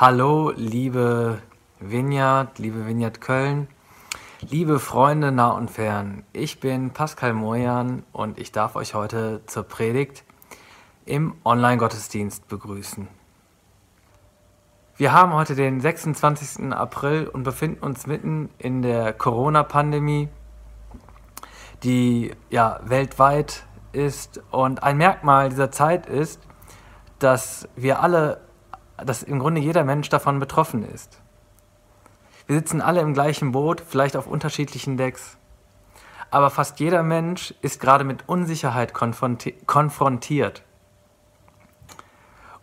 Hallo, liebe Vineyard, liebe Vineyard Köln, liebe Freunde nah und fern. Ich bin Pascal Mojan und ich darf euch heute zur Predigt im Online-Gottesdienst begrüßen. Wir haben heute den 26. April und befinden uns mitten in der Corona-Pandemie, die ja weltweit ist. Und ein Merkmal dieser Zeit ist, dass wir alle, dass im Grunde jeder Mensch davon betroffen ist. Wir sitzen alle im gleichen Boot, vielleicht auf unterschiedlichen Decks. Aber fast jeder Mensch ist gerade mit Unsicherheit konfrontiert.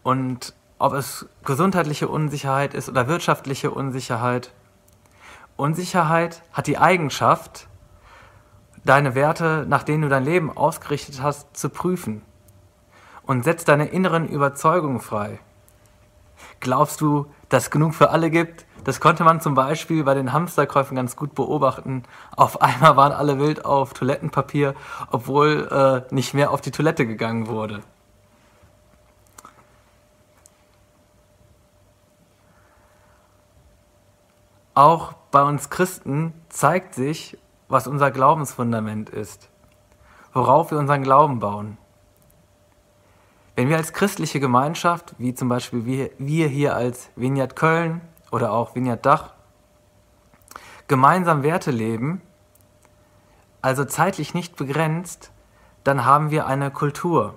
Und ob es gesundheitliche Unsicherheit ist oder wirtschaftliche Unsicherheit. Unsicherheit hat die Eigenschaft, deine Werte, nach denen du dein Leben ausgerichtet hast, zu prüfen und setzt deine inneren Überzeugungen frei. Glaubst du, dass es genug für alle gibt? Das konnte man zum Beispiel bei den Hamsterkäufen ganz gut beobachten. Auf einmal waren alle wild auf Toilettenpapier, obwohl äh, nicht mehr auf die Toilette gegangen wurde. Auch bei uns Christen zeigt sich, was unser Glaubensfundament ist, worauf wir unseren Glauben bauen. Wenn wir als christliche Gemeinschaft, wie zum Beispiel wir, wir hier als Vineyard Köln oder auch Vineyard Dach, gemeinsam Werte leben, also zeitlich nicht begrenzt, dann haben wir eine Kultur.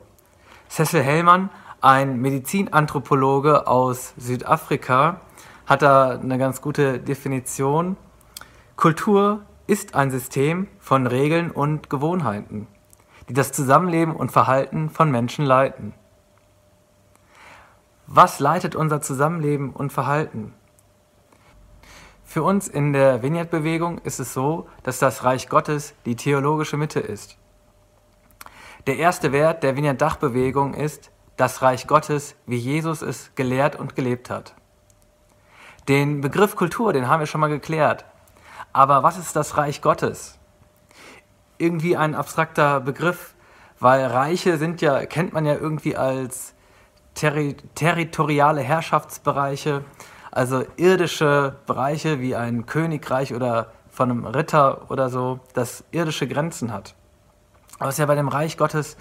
Cecil Hellmann, ein Medizinanthropologe aus Südafrika, hat da eine ganz gute Definition. Kultur ist ein System von Regeln und Gewohnheiten, die das Zusammenleben und Verhalten von Menschen leiten. Was leitet unser Zusammenleben und Verhalten? Für uns in der Vignette-Bewegung ist es so, dass das Reich Gottes die theologische Mitte ist. Der erste Wert der Vignette-Dachbewegung ist das Reich Gottes, wie Jesus es gelehrt und gelebt hat. Den Begriff Kultur, den haben wir schon mal geklärt. Aber was ist das Reich Gottes? Irgendwie ein abstrakter Begriff, weil Reiche sind ja, kennt man ja irgendwie als terri territoriale Herrschaftsbereiche, also irdische Bereiche wie ein Königreich oder von einem Ritter oder so, das irdische Grenzen hat. Aber es ist ja bei dem Reich Gottes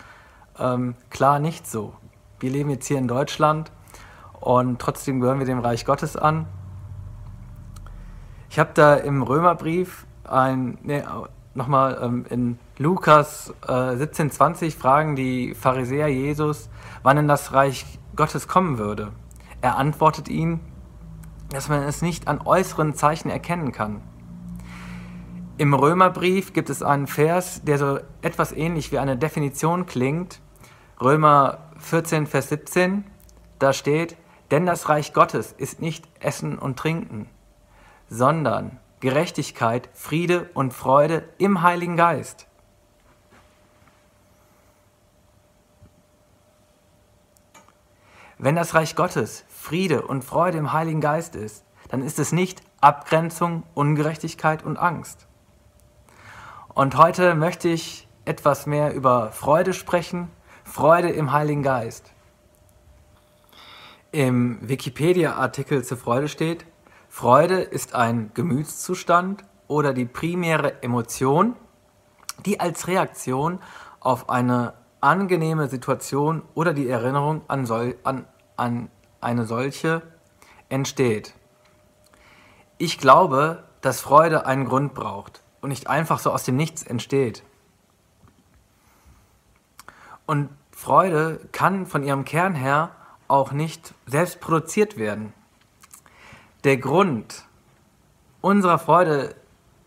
ähm, klar nicht so. Wir leben jetzt hier in Deutschland und trotzdem gehören wir dem Reich Gottes an ich habe da im Römerbrief ein, nee, nochmal ähm, in Lukas äh, 17,20 fragen die Pharisäer Jesus, wann denn das Reich Gottes kommen würde. Er antwortet ihnen, dass man es nicht an äußeren Zeichen erkennen kann. Im Römerbrief gibt es einen Vers, der so etwas ähnlich wie eine Definition klingt. Römer 14, Vers 17, da steht, denn das Reich Gottes ist nicht Essen und Trinken, sondern Gerechtigkeit, Friede und Freude im Heiligen Geist. Wenn das Reich Gottes Friede und Freude im Heiligen Geist ist, dann ist es nicht Abgrenzung, Ungerechtigkeit und Angst. Und heute möchte ich etwas mehr über Freude sprechen, Freude im Heiligen Geist. Im Wikipedia-Artikel zur Freude steht, Freude ist ein Gemütszustand oder die primäre Emotion, die als Reaktion auf eine angenehme Situation oder die Erinnerung an, sol an, an eine solche entsteht. Ich glaube, dass Freude einen Grund braucht und nicht einfach so aus dem Nichts entsteht. Und Freude kann von ihrem Kern her auch nicht selbst produziert werden. Der Grund unserer Freude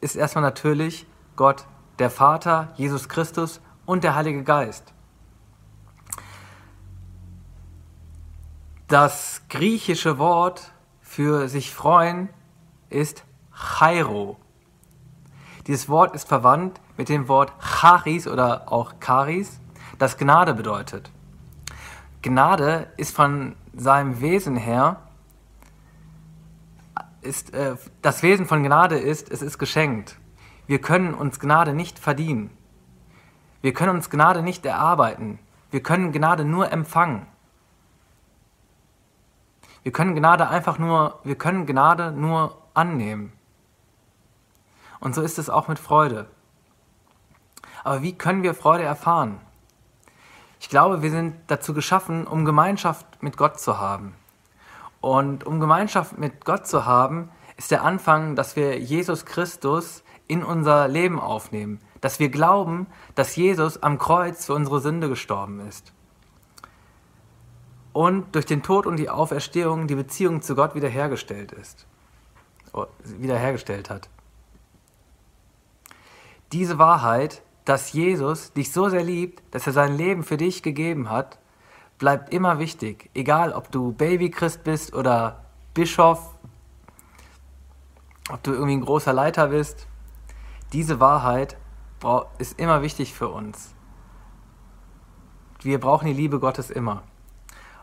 ist erstmal natürlich Gott, der Vater, Jesus Christus und der Heilige Geist. Das griechische Wort für sich freuen ist Chairo. Dieses Wort ist verwandt mit dem Wort Charis oder auch Charis, das Gnade bedeutet. Gnade ist von seinem Wesen her ist, äh, das Wesen von Gnade ist, es ist geschenkt. Wir können uns Gnade nicht verdienen. Wir können uns Gnade nicht erarbeiten. Wir können Gnade nur empfangen. Wir können Gnade einfach nur, wir können Gnade nur annehmen. Und so ist es auch mit Freude. Aber wie können wir Freude erfahren? Ich glaube, wir sind dazu geschaffen, um Gemeinschaft mit Gott zu haben. Und um Gemeinschaft mit Gott zu haben, ist der Anfang, dass wir Jesus Christus in unser Leben aufnehmen, dass wir glauben, dass Jesus am Kreuz für unsere Sünde gestorben ist und durch den Tod und die Auferstehung die Beziehung zu Gott wiederhergestellt ist, wiederhergestellt hat. Diese Wahrheit, dass Jesus dich so sehr liebt, dass er sein Leben für dich gegeben hat, bleibt immer wichtig, egal ob du Babychrist bist oder Bischof, ob du irgendwie ein großer Leiter bist. Diese Wahrheit ist immer wichtig für uns. Wir brauchen die Liebe Gottes immer.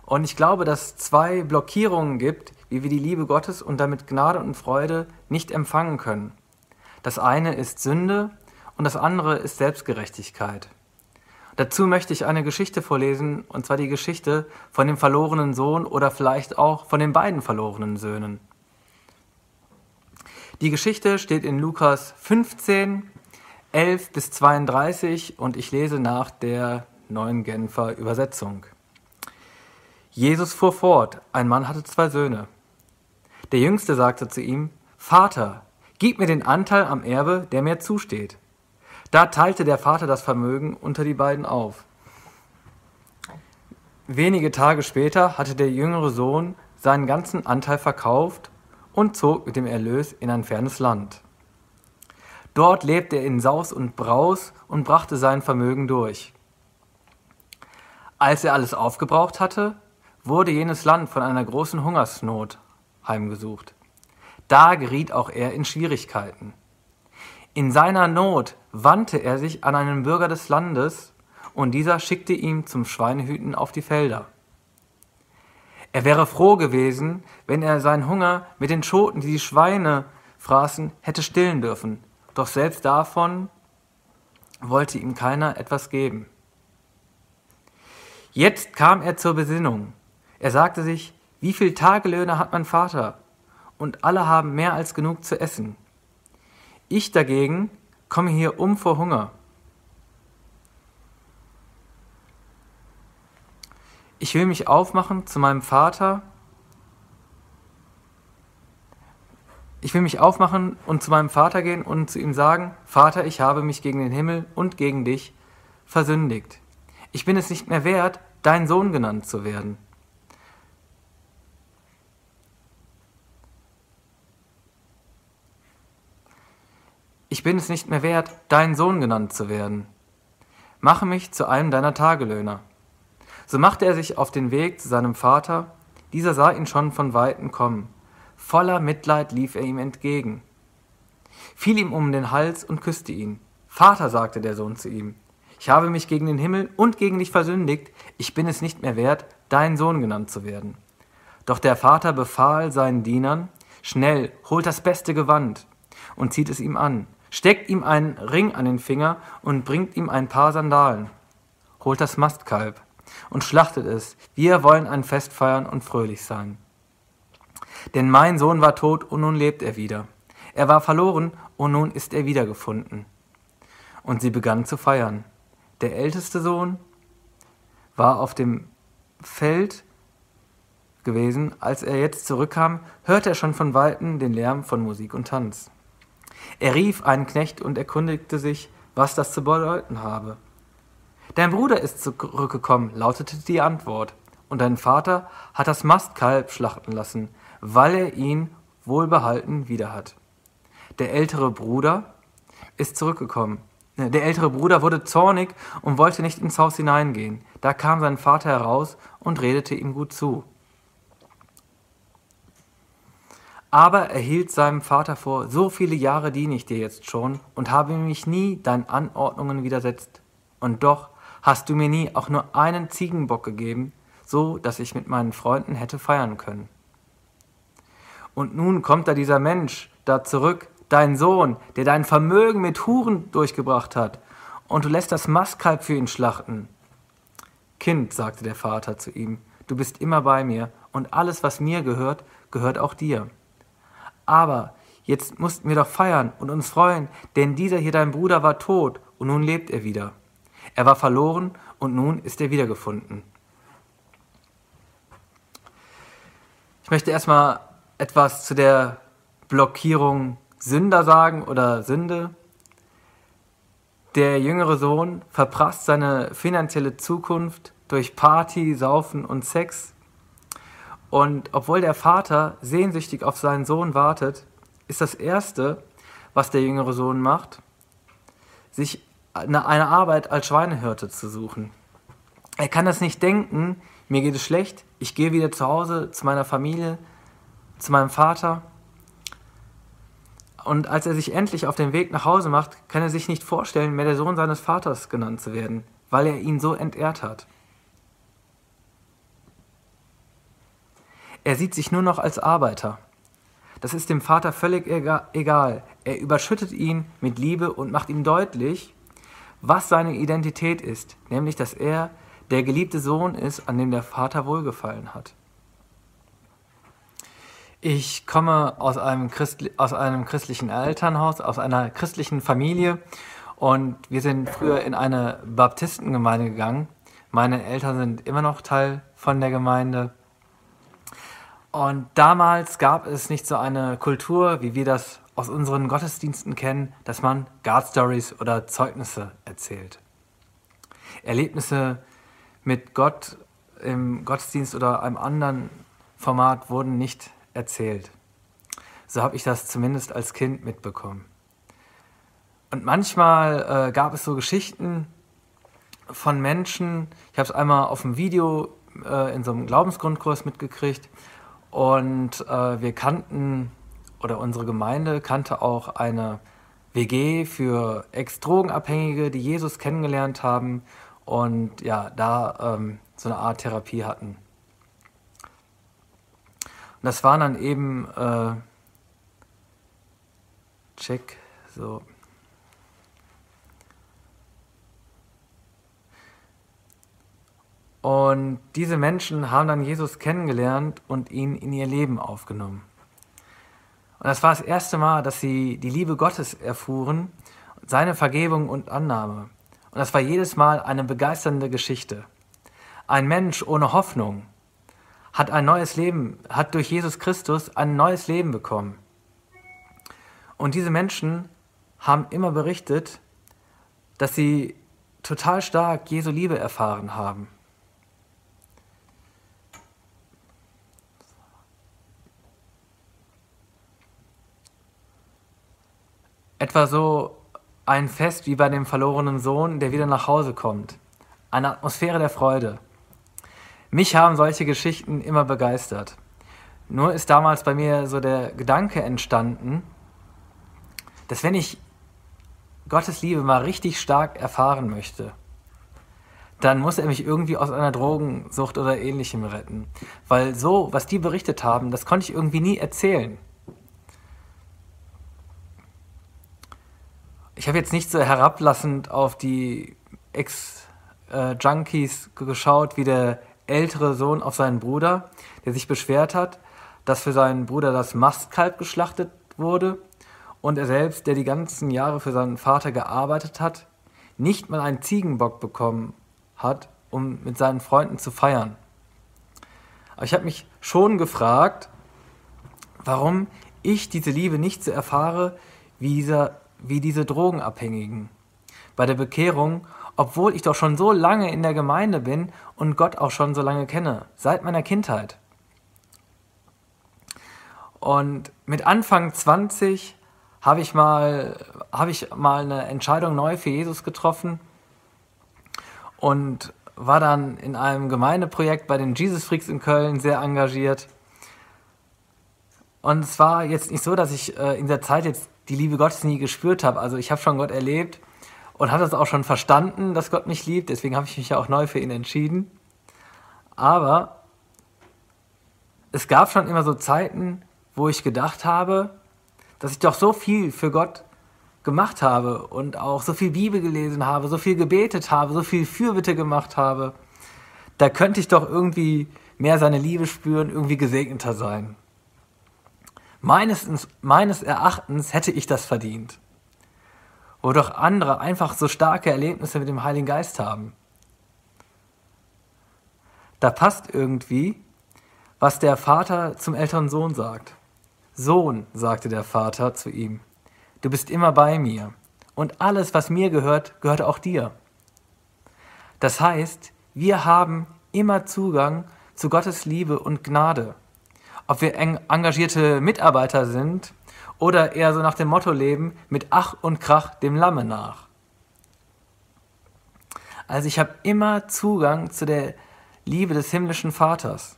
Und ich glaube, dass es zwei Blockierungen gibt, wie wir die Liebe Gottes und damit Gnade und Freude nicht empfangen können. Das eine ist Sünde und das andere ist Selbstgerechtigkeit. Dazu möchte ich eine Geschichte vorlesen, und zwar die Geschichte von dem verlorenen Sohn oder vielleicht auch von den beiden verlorenen Söhnen. Die Geschichte steht in Lukas 15, 11 bis 32 und ich lese nach der neuen Genfer Übersetzung. Jesus fuhr fort, ein Mann hatte zwei Söhne. Der jüngste sagte zu ihm, Vater, gib mir den Anteil am Erbe, der mir zusteht. Da teilte der Vater das Vermögen unter die beiden auf. Wenige Tage später hatte der jüngere Sohn seinen ganzen Anteil verkauft und zog mit dem Erlös in ein fernes Land. Dort lebte er in Saus und Braus und brachte sein Vermögen durch. Als er alles aufgebraucht hatte, wurde jenes Land von einer großen Hungersnot heimgesucht. Da geriet auch er in Schwierigkeiten. In seiner Not wandte er sich an einen Bürger des Landes, und dieser schickte ihn zum Schweinehüten auf die Felder. Er wäre froh gewesen, wenn er seinen Hunger mit den Schoten, die die Schweine fraßen, hätte stillen dürfen, doch selbst davon wollte ihm keiner etwas geben. Jetzt kam er zur Besinnung er sagte sich, wie viel Tagelöhne hat mein Vater? Und alle haben mehr als genug zu essen. Ich dagegen komme hier um vor Hunger. Ich will mich aufmachen zu meinem Vater. Ich will mich aufmachen und zu meinem Vater gehen und zu ihm sagen, Vater, ich habe mich gegen den Himmel und gegen dich versündigt. Ich bin es nicht mehr wert, dein Sohn genannt zu werden. Ich bin es nicht mehr wert, dein Sohn genannt zu werden. Mache mich zu einem deiner Tagelöhner. So machte er sich auf den Weg zu seinem Vater, dieser sah ihn schon von weitem kommen. Voller Mitleid lief er ihm entgegen, fiel ihm um den Hals und küsste ihn. Vater, sagte der Sohn zu ihm, ich habe mich gegen den Himmel und gegen dich versündigt, ich bin es nicht mehr wert, dein Sohn genannt zu werden. Doch der Vater befahl seinen Dienern, schnell, holt das beste Gewand und zieht es ihm an, steckt ihm einen Ring an den Finger und bringt ihm ein paar Sandalen, holt das Mastkalb und schlachtet es. Wir wollen ein Fest feiern und fröhlich sein. Denn mein Sohn war tot und nun lebt er wieder. Er war verloren und nun ist er wiedergefunden. Und sie begannen zu feiern. Der älteste Sohn war auf dem Feld gewesen. Als er jetzt zurückkam, hörte er schon von Weitem den Lärm von Musik und Tanz. Er rief einen Knecht und erkundigte sich, was das zu bedeuten habe. Dein Bruder ist zurückgekommen, lautete die Antwort, und dein Vater hat das Mastkalb schlachten lassen, weil er ihn wohlbehalten wieder hat. Der ältere Bruder ist zurückgekommen. Der ältere Bruder wurde zornig und wollte nicht ins Haus hineingehen. Da kam sein Vater heraus und redete ihm gut zu. Aber er hielt seinem Vater vor, so viele Jahre diene ich dir jetzt schon und habe mich nie deinen Anordnungen widersetzt. Und doch hast du mir nie auch nur einen Ziegenbock gegeben, so dass ich mit meinen Freunden hätte feiern können. Und nun kommt da dieser Mensch da zurück, dein Sohn, der dein Vermögen mit Huren durchgebracht hat, und du lässt das Mastkalb für ihn schlachten. Kind, sagte der Vater zu ihm, du bist immer bei mir, und alles, was mir gehört, gehört auch dir. Aber jetzt mussten wir doch feiern und uns freuen, denn dieser hier dein Bruder war tot und nun lebt er wieder. Er war verloren und nun ist er wiedergefunden. Ich möchte erstmal etwas zu der Blockierung Sünder sagen oder Sünde. Der jüngere Sohn verprasst seine finanzielle Zukunft durch Party, Saufen und Sex. Und obwohl der Vater sehnsüchtig auf seinen Sohn wartet, ist das Erste, was der jüngere Sohn macht, sich eine Arbeit als Schweinehirte zu suchen. Er kann das nicht denken, mir geht es schlecht, ich gehe wieder zu Hause zu meiner Familie, zu meinem Vater. Und als er sich endlich auf den Weg nach Hause macht, kann er sich nicht vorstellen, mehr der Sohn seines Vaters genannt zu werden, weil er ihn so entehrt hat. Er sieht sich nur noch als Arbeiter. Das ist dem Vater völlig egal. Er überschüttet ihn mit Liebe und macht ihm deutlich, was seine Identität ist, nämlich dass er der geliebte Sohn ist, an dem der Vater wohlgefallen hat. Ich komme aus einem, Christli aus einem christlichen Elternhaus, aus einer christlichen Familie und wir sind früher in eine Baptistengemeinde gegangen. Meine Eltern sind immer noch Teil von der Gemeinde. Und damals gab es nicht so eine Kultur, wie wir das aus unseren Gottesdiensten kennen, dass man God Stories oder Zeugnisse erzählt. Erlebnisse mit Gott im Gottesdienst oder einem anderen Format wurden nicht erzählt. So habe ich das zumindest als Kind mitbekommen. Und manchmal äh, gab es so Geschichten von Menschen, ich habe es einmal auf dem Video äh, in so einem Glaubensgrundkurs mitgekriegt und äh, wir kannten, oder unsere Gemeinde kannte auch eine WG für Ex-Drogenabhängige, die Jesus kennengelernt haben und ja, da ähm, so eine Art Therapie hatten. Und das waren dann eben, äh, check, so. Und diese Menschen haben dann Jesus kennengelernt und ihn in ihr Leben aufgenommen. Und das war das erste Mal, dass sie die Liebe Gottes erfuhren, seine Vergebung und Annahme. Und das war jedes Mal eine begeisternde Geschichte. Ein Mensch ohne Hoffnung, hat ein neues Leben, hat durch Jesus Christus ein neues Leben bekommen. Und diese Menschen haben immer berichtet, dass sie total stark Jesu Liebe erfahren haben. Etwa so ein Fest wie bei dem verlorenen Sohn, der wieder nach Hause kommt. Eine Atmosphäre der Freude. Mich haben solche Geschichten immer begeistert. Nur ist damals bei mir so der Gedanke entstanden, dass wenn ich Gottes Liebe mal richtig stark erfahren möchte, dann muss er mich irgendwie aus einer Drogensucht oder ähnlichem retten. Weil so, was die berichtet haben, das konnte ich irgendwie nie erzählen. Ich habe jetzt nicht so herablassend auf die Ex-Junkies geschaut, wie der ältere Sohn auf seinen Bruder, der sich beschwert hat, dass für seinen Bruder das Mastkalb geschlachtet wurde und er selbst, der die ganzen Jahre für seinen Vater gearbeitet hat, nicht mal einen Ziegenbock bekommen hat, um mit seinen Freunden zu feiern. Aber ich habe mich schon gefragt, warum ich diese Liebe nicht so erfahre wie, dieser, wie diese Drogenabhängigen. Bei der Bekehrung obwohl ich doch schon so lange in der Gemeinde bin und Gott auch schon so lange kenne, seit meiner Kindheit. Und mit Anfang 20 habe ich mal, ich mal eine Entscheidung neu für Jesus getroffen und war dann in einem Gemeindeprojekt bei den Jesus Freaks in Köln sehr engagiert. Und es war jetzt nicht so, dass ich äh, in der Zeit jetzt die Liebe Gottes nie gespürt habe. Also ich habe schon Gott erlebt, und hat es auch schon verstanden, dass Gott mich liebt. Deswegen habe ich mich ja auch neu für ihn entschieden. Aber es gab schon immer so Zeiten, wo ich gedacht habe, dass ich doch so viel für Gott gemacht habe und auch so viel Bibel gelesen habe, so viel gebetet habe, so viel Fürbitte gemacht habe. Da könnte ich doch irgendwie mehr seine Liebe spüren, irgendwie gesegneter sein. Meines, meines Erachtens hätte ich das verdient. Wo doch andere einfach so starke Erlebnisse mit dem Heiligen Geist haben. Da passt irgendwie, was der Vater zum älteren Sohn sagt. Sohn, sagte der Vater zu ihm, du bist immer bei mir und alles, was mir gehört, gehört auch dir. Das heißt, wir haben immer Zugang zu Gottes Liebe und Gnade. Ob wir engagierte Mitarbeiter sind oder eher so nach dem Motto leben, mit Ach und Krach dem Lamme nach. Also ich habe immer Zugang zu der Liebe des himmlischen Vaters.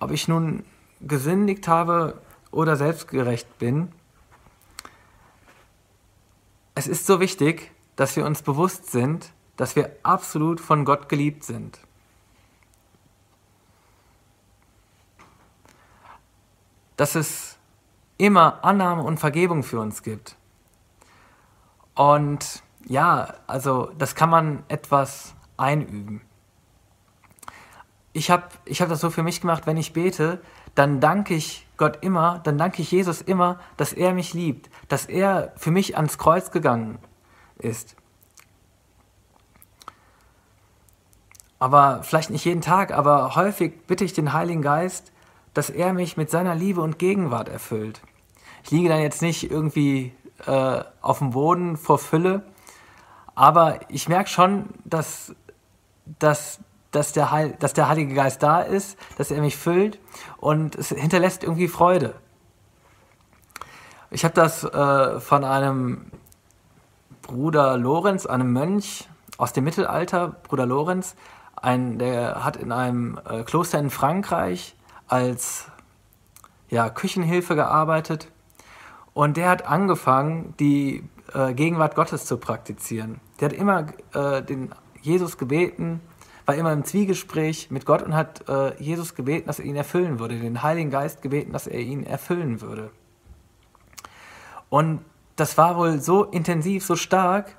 Ob ich nun gesündigt habe oder selbstgerecht bin, es ist so wichtig, dass wir uns bewusst sind, dass wir absolut von Gott geliebt sind. Dass es immer Annahme und Vergebung für uns gibt. Und ja, also das kann man etwas einüben. Ich habe ich hab das so für mich gemacht, wenn ich bete, dann danke ich Gott immer, dann danke ich Jesus immer, dass er mich liebt, dass er für mich ans Kreuz gegangen ist. Aber vielleicht nicht jeden Tag, aber häufig bitte ich den Heiligen Geist, dass er mich mit seiner Liebe und Gegenwart erfüllt. Ich liege dann jetzt nicht irgendwie äh, auf dem Boden vor Fülle, aber ich merke schon, dass, dass dass der, Heil, dass der Heilige Geist da ist, dass er mich füllt und es hinterlässt irgendwie Freude. Ich habe das äh, von einem Bruder Lorenz, einem Mönch aus dem Mittelalter, Bruder Lorenz, ein, der hat in einem äh, Kloster in Frankreich als ja, Küchenhilfe gearbeitet und der hat angefangen, die äh, Gegenwart Gottes zu praktizieren. Der hat immer äh, den Jesus gebeten, war immer im Zwiegespräch mit Gott und hat äh, Jesus gebeten, dass er ihn erfüllen würde, den Heiligen Geist gebeten, dass er ihn erfüllen würde. Und das war wohl so intensiv, so stark,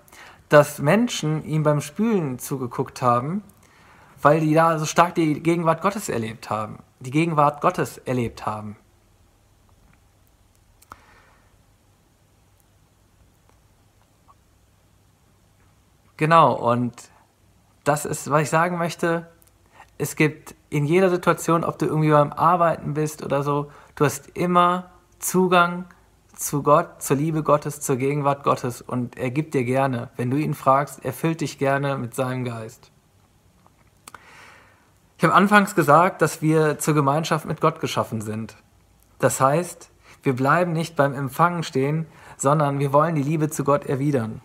dass Menschen ihm beim Spülen zugeguckt haben, weil die da so stark die Gegenwart Gottes erlebt haben, die Gegenwart Gottes erlebt haben. Genau, und das ist, was ich sagen möchte. Es gibt in jeder Situation, ob du irgendwie beim Arbeiten bist oder so, du hast immer Zugang zu Gott, zur Liebe Gottes, zur Gegenwart Gottes und er gibt dir gerne. Wenn du ihn fragst, er füllt dich gerne mit seinem Geist. Ich habe anfangs gesagt, dass wir zur Gemeinschaft mit Gott geschaffen sind. Das heißt, wir bleiben nicht beim Empfangen stehen, sondern wir wollen die Liebe zu Gott erwidern.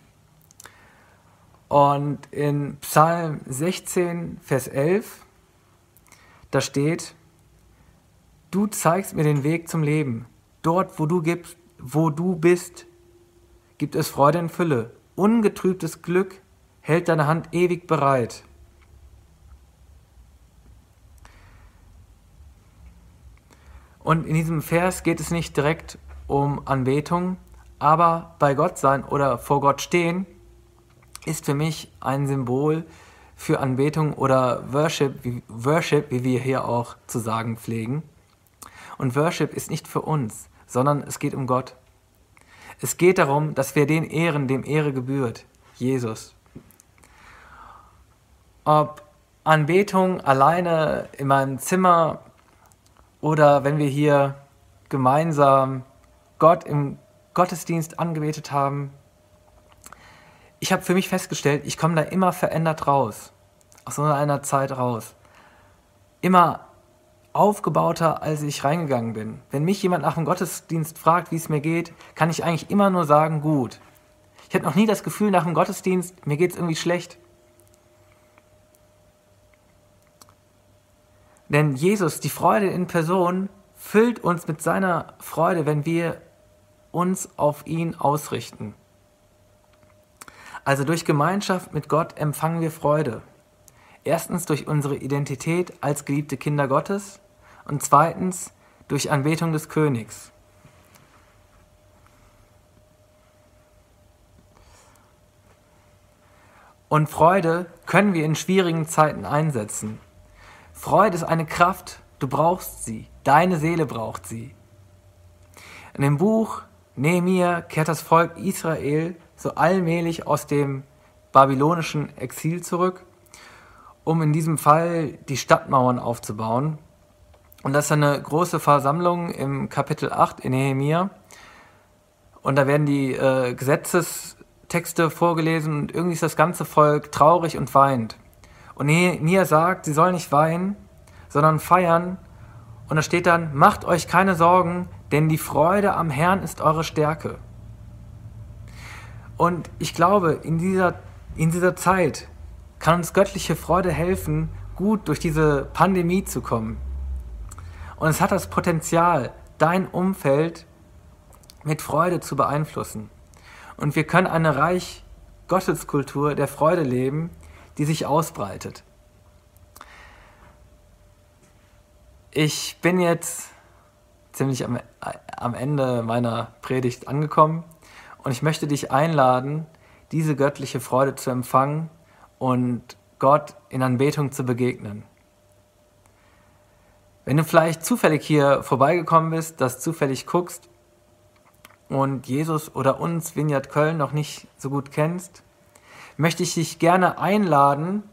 Und in Psalm 16, Vers 11, da steht, du zeigst mir den Weg zum Leben. Dort, wo du, gibst, wo du bist, gibt es Freude in Fülle. Ungetrübtes Glück hält deine Hand ewig bereit. Und in diesem Vers geht es nicht direkt um Anbetung, aber bei Gott sein oder vor Gott stehen ist für mich ein Symbol für Anbetung oder Worship, wie, Worship, wie wir hier auch zu sagen pflegen. Und Worship ist nicht für uns, sondern es geht um Gott. Es geht darum, dass wir den ehren, dem Ehre gebührt, Jesus. Ob Anbetung alleine in meinem Zimmer oder wenn wir hier gemeinsam Gott im Gottesdienst angebetet haben, ich habe für mich festgestellt, ich komme da immer verändert raus. Aus so einer Zeit raus. Immer aufgebauter, als ich reingegangen bin. Wenn mich jemand nach dem Gottesdienst fragt, wie es mir geht, kann ich eigentlich immer nur sagen, gut. Ich hatte noch nie das Gefühl nach dem Gottesdienst, mir geht es irgendwie schlecht. Denn Jesus, die Freude in Person, füllt uns mit seiner Freude, wenn wir uns auf ihn ausrichten. Also durch Gemeinschaft mit Gott empfangen wir Freude. Erstens durch unsere Identität als geliebte Kinder Gottes und zweitens durch Anbetung des Königs. Und Freude können wir in schwierigen Zeiten einsetzen. Freude ist eine Kraft, du brauchst sie, deine Seele braucht sie. In dem Buch Nehemiah kehrt das Volk Israel so allmählich aus dem babylonischen Exil zurück, um in diesem Fall die Stadtmauern aufzubauen. Und das ist eine große Versammlung im Kapitel 8 in Nehemiah. Und da werden die äh, Gesetzestexte vorgelesen und irgendwie ist das ganze Volk traurig und weint. Und Nehemiah sagt, sie sollen nicht weinen, sondern feiern. Und da steht dann, macht euch keine Sorgen, denn die Freude am Herrn ist eure Stärke. Und ich glaube, in dieser, in dieser Zeit kann uns göttliche Freude helfen, gut durch diese Pandemie zu kommen. Und es hat das Potenzial, dein Umfeld mit Freude zu beeinflussen. Und wir können eine reich Gotteskultur der Freude leben, die sich ausbreitet. Ich bin jetzt ziemlich am, am Ende meiner Predigt angekommen und ich möchte dich einladen, diese göttliche Freude zu empfangen und Gott in Anbetung zu begegnen. Wenn du vielleicht zufällig hier vorbeigekommen bist, das zufällig guckst und Jesus oder uns Vineyard Köln noch nicht so gut kennst, möchte ich dich gerne einladen,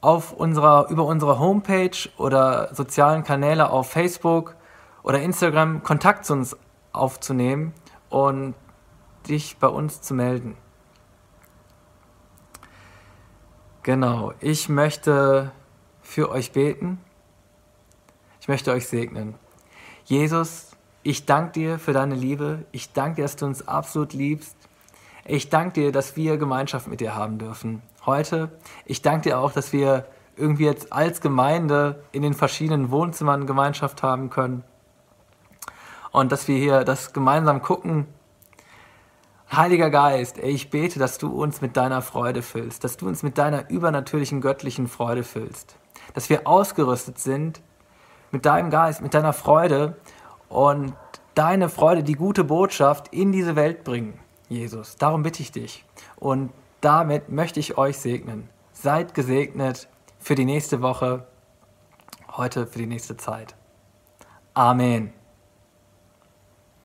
auf unserer, über unsere Homepage oder sozialen Kanäle auf Facebook oder Instagram Kontakt zu uns aufzunehmen und dich bei uns zu melden. Genau, ich möchte für euch beten. Ich möchte euch segnen. Jesus, ich danke dir für deine Liebe. Ich danke dir, dass du uns absolut liebst. Ich danke dir, dass wir Gemeinschaft mit dir haben dürfen. Heute, ich danke dir auch, dass wir irgendwie jetzt als Gemeinde in den verschiedenen Wohnzimmern Gemeinschaft haben können. Und dass wir hier das gemeinsam gucken, Heiliger Geist, ich bete, dass du uns mit deiner Freude füllst, dass du uns mit deiner übernatürlichen göttlichen Freude füllst, dass wir ausgerüstet sind mit deinem Geist, mit deiner Freude und deine Freude, die gute Botschaft in diese Welt bringen, Jesus. Darum bitte ich dich. Und damit möchte ich euch segnen. Seid gesegnet für die nächste Woche, heute für die nächste Zeit. Amen.